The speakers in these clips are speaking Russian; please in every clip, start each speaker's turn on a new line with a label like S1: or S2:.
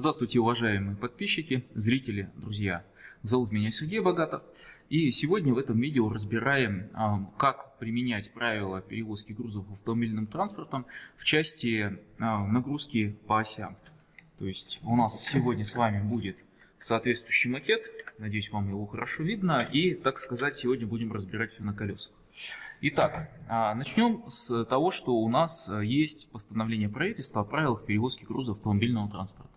S1: Здравствуйте, уважаемые подписчики, зрители, друзья. Зовут меня Сергей Богатов. И сегодня в этом видео разбираем, а, как применять правила перевозки грузов автомобильным транспортом в части а, нагрузки по осям. То есть у нас сегодня с вами будет соответствующий макет. Надеюсь, вам его хорошо видно. И, так сказать, сегодня будем разбирать все на колесах. Итак, а, начнем с того, что у нас есть постановление правительства о правилах перевозки грузов автомобильного транспорта.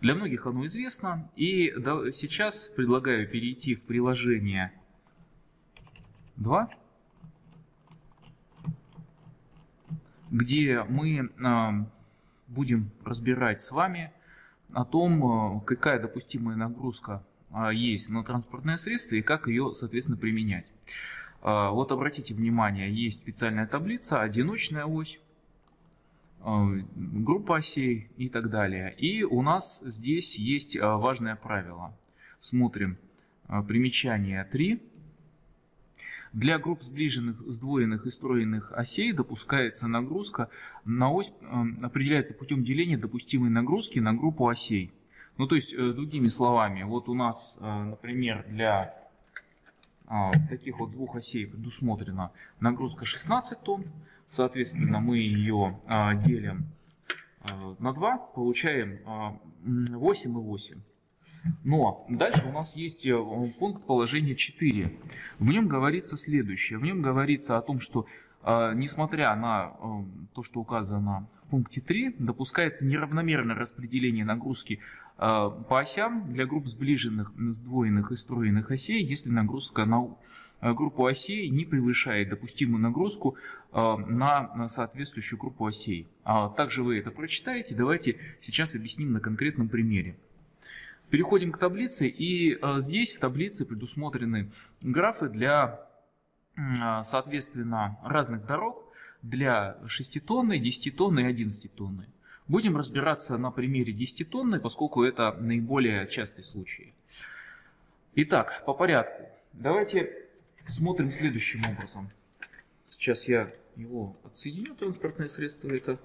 S1: Для многих оно известно, и сейчас предлагаю перейти в приложение 2, где мы а, будем разбирать с вами о том, а, какая допустимая нагрузка а, есть на транспортное средство и как ее, соответственно, применять. Вот обратите внимание, есть специальная таблица, одиночная ось, группа осей и так далее. И у нас здесь есть э, важное правило. Смотрим э, примечание 3. Для групп сближенных, сдвоенных и стройных осей допускается нагрузка на ось, определяется путем деления допустимой нагрузки на группу осей. Ну, то есть, другими словами, вот у нас, например, для таких вот двух осей предусмотрена нагрузка 16 тонн, Соответственно, мы ее а, делим а, на 2, получаем а, 8 и 8. Но дальше у нас есть э, пункт положения 4. В нем говорится следующее. В нем говорится о том, что а, несмотря на э, то, что указано в пункте 3, допускается неравномерное распределение нагрузки а, по осям для групп сближенных, сдвоенных и строенных осей, если нагрузка на Э, группу осей не превышает допустимую нагрузку э, на соответствующую группу осей. А также вы это прочитаете. Давайте сейчас объясним на конкретном примере. Переходим к таблице, и э, здесь в таблице предусмотрены графы для, соответственно, разных дорог для 6-тонной, 10-тонной и 11-тонной. Будем разбираться на примере 10-тонной, поскольку это наиболее частый случай. Итак, по порядку. Давайте смотрим следующим образом. Сейчас я его отсоединю, транспортное средство это.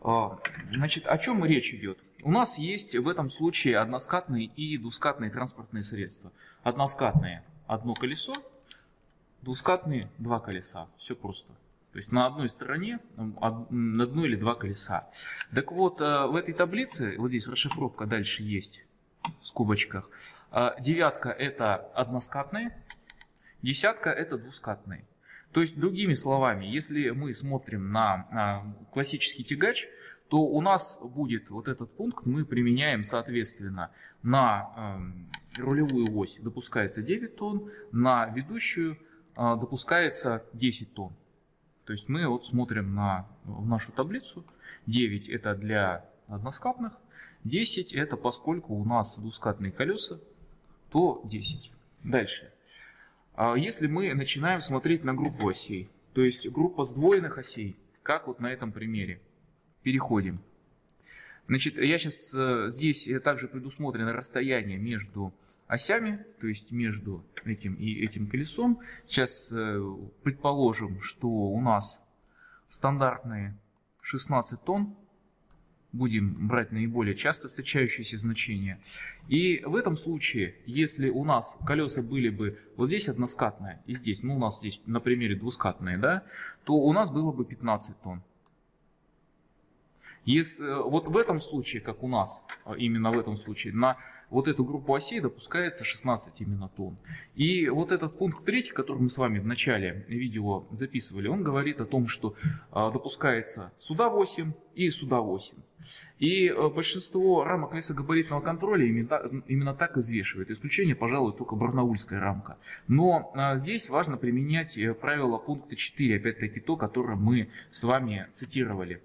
S1: А, значит, о чем речь идет? У нас есть в этом случае односкатные и двускатные транспортные средства. Односкатные – одно колесо, двускатные – два колеса. Все просто. То есть на одной стороне одно или два колеса. Так вот, э, в этой таблице, вот здесь расшифровка дальше есть, в скобочках. А, девятка это односкатные, десятка это двускатные. То есть, другими словами, если мы смотрим на классический тягач, то у нас будет вот этот пункт, мы применяем, соответственно, на эм, рулевую ось допускается 9 тонн, на ведущую а, допускается 10 тонн. То есть мы вот смотрим на, в нашу таблицу. 9 это для односкатных, 10 это поскольку у нас двускатные колеса, то 10. Дальше. А если мы начинаем смотреть на группу осей, то есть группа сдвоенных осей, как вот на этом примере, переходим. Значит, я сейчас э, здесь также предусмотрено расстояние между осями, то есть между этим и этим колесом. Сейчас э, предположим, что у нас стандартные 16 тонн, будем брать наиболее часто встречающиеся значения. И в этом случае, если у нас колеса были бы вот здесь односкатные и здесь, ну у нас здесь на примере двускатные, да, то у нас было бы 15 тонн. Если, э, вот в этом случае, как у нас, а именно в этом случае, на вот эту группу осей допускается 16 именно тонн. И вот этот пункт третий, который мы с вами в начале видео записывали, он говорит о том, что а, допускается сюда 8 и сюда 8. И э, большинство рамок весогабаритного контроля именно, именно так извешивает. Исключение, пожалуй, только барнаульская рамка. Но а, здесь важно применять э, правило пункта 4, опять-таки то, которое мы с вами цитировали.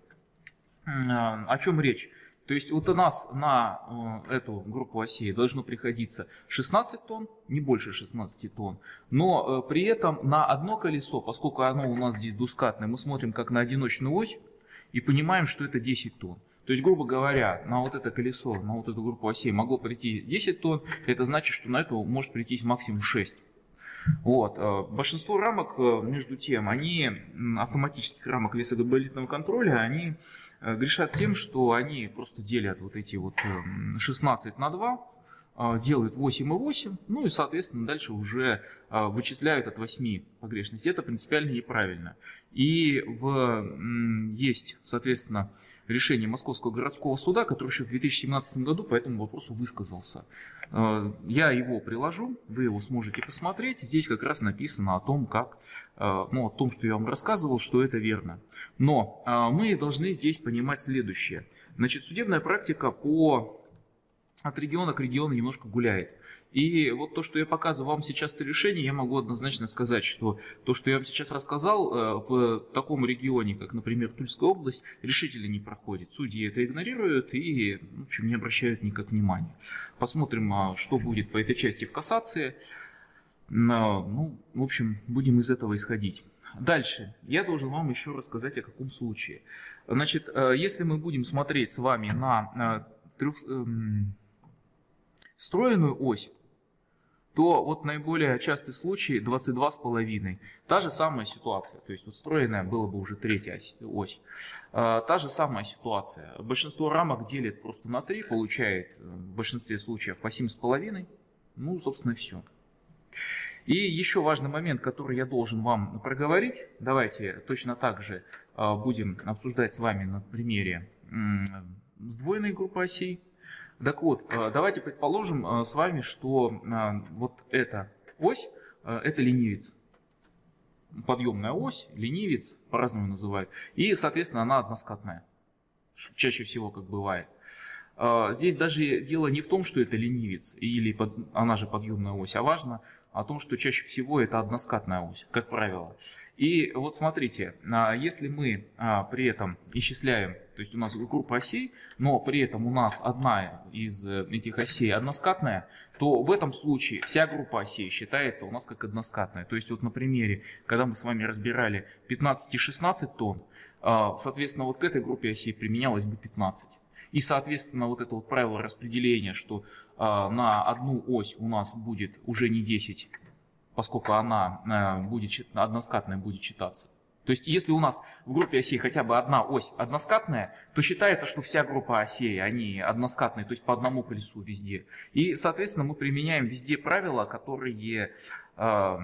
S1: А, о чем речь? То есть вот у нас на э, эту группу осей должно приходиться 16 тонн, не больше 16 тонн, но э, при этом на одно колесо, поскольку оно у нас здесь двускатное, мы смотрим как на одиночную ось и понимаем, что это 10 тонн. То есть, грубо говоря, на вот это колесо, на вот эту группу осей могло прийти 10 тонн, это значит, что на эту может прийти максимум 6. Вот. Э, большинство рамок, между тем, они автоматических рамок весогабаритного контроля, они грешат тем, что они просто делят вот эти вот 16 на 2, а, делают 8,8, ну и, соответственно, дальше уже а, вычисляют от 8 погрешности. Это принципиально неправильно. И в, есть, соответственно, решение Московского городского суда, который еще в 2017 году по этому вопросу высказался. А, я его приложу, вы его сможете посмотреть. Здесь как раз написано о том, как, ну, о том, что я вам рассказывал, что это верно. Но мы должны здесь понимать следующее. Значит, судебная практика по от региона к региону немножко гуляет. И вот то, что я показываю вам сейчас это решение, я могу однозначно сказать, что то, что я вам сейчас рассказал, э, в таком регионе, как, например, Тульская область, решительно не проходит. Судьи это игнорируют и в общем, не обращают никак внимания. Посмотрим, а, что будет по этой части в кассации. Ну, в общем, будем из этого исходить. Дальше. Я должен вам еще рассказать о каком случае. Значит, э, если мы будем смотреть с вами на э, трех встроенную ось, то вот наиболее частый случай 22,5. Та же самая ситуация, то есть вот встроенная была бы уже третья ось. А, та же самая ситуация. Большинство рамок делит просто на 3, получает э, в большинстве случаев по 7,5. Ну, собственно, все. И еще важный момент, который я должен вам проговорить. Давайте точно так же а, будем обсуждать с вами на примере сдвоенной группы осей. Так вот, э, давайте предположим э, с вами, что э, вот эта ось – это ленивец. Подъемная ось, ленивец, по-разному называют. И, соответственно, она односкатная. Чаще всего, как бывает. Здесь даже дело не в том, что это ленивец, или под, она же подъемная ось, а важно о том, что чаще всего это односкатная ось, как правило. И вот смотрите, если мы при этом исчисляем то есть у нас группа осей, но при этом у нас одна из э, этих осей односкатная, то в этом случае вся группа осей считается у нас как односкатная. То есть вот на примере, когда мы с вами разбирали 15 и 16 тонн, а, соответственно, вот к этой группе осей применялось бы 15. И, соответственно, вот это вот правило распределения, что а, на одну ось у нас будет уже не 10, поскольку она а, будет, односкатная будет читаться, то есть, если у нас в группе осей хотя бы одна ось односкатная, то считается, что вся группа осей, они односкатные, то есть по одному колесу везде. И, соответственно, мы применяем везде правила, которые э,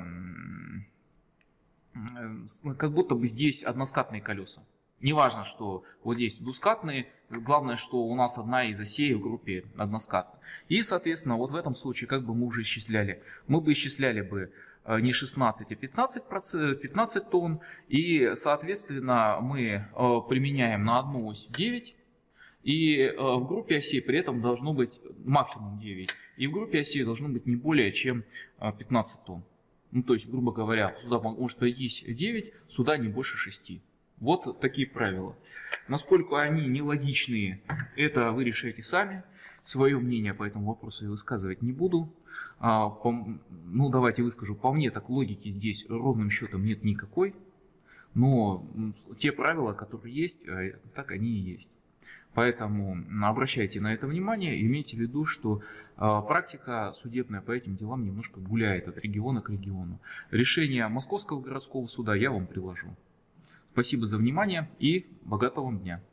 S1: как будто бы здесь односкатные колеса. Неважно, что вот здесь двускатные, главное, что у нас одна из осей в группе односкатная. И, соответственно, вот в этом случае, как бы мы уже исчисляли, мы бы исчисляли бы Э, не 16, а 15, 15 тонн. И, соответственно, мы э, применяем на одну ось 9. И э, в группе осей при этом должно быть максимум 9. И в группе осей должно быть не более чем 15 тонн. Ну, то есть, грубо говоря, сюда может пойти 9, сюда не больше 6. Вот такие правила. Насколько они нелогичные, это вы решаете сами. Свое мнение по этому вопросу я высказывать не буду. А, по, ну, давайте выскажу. По мне, так логики здесь ровным счетом нет никакой. Но те правила, которые есть, э, так они и есть. Поэтому обращайте на это внимание имейте в виду, что а, практика судебная по этим делам немножко гуляет от региона к региону. Решение Московского городского суда я вам приложу. Спасибо за внимание и богатого вам дня.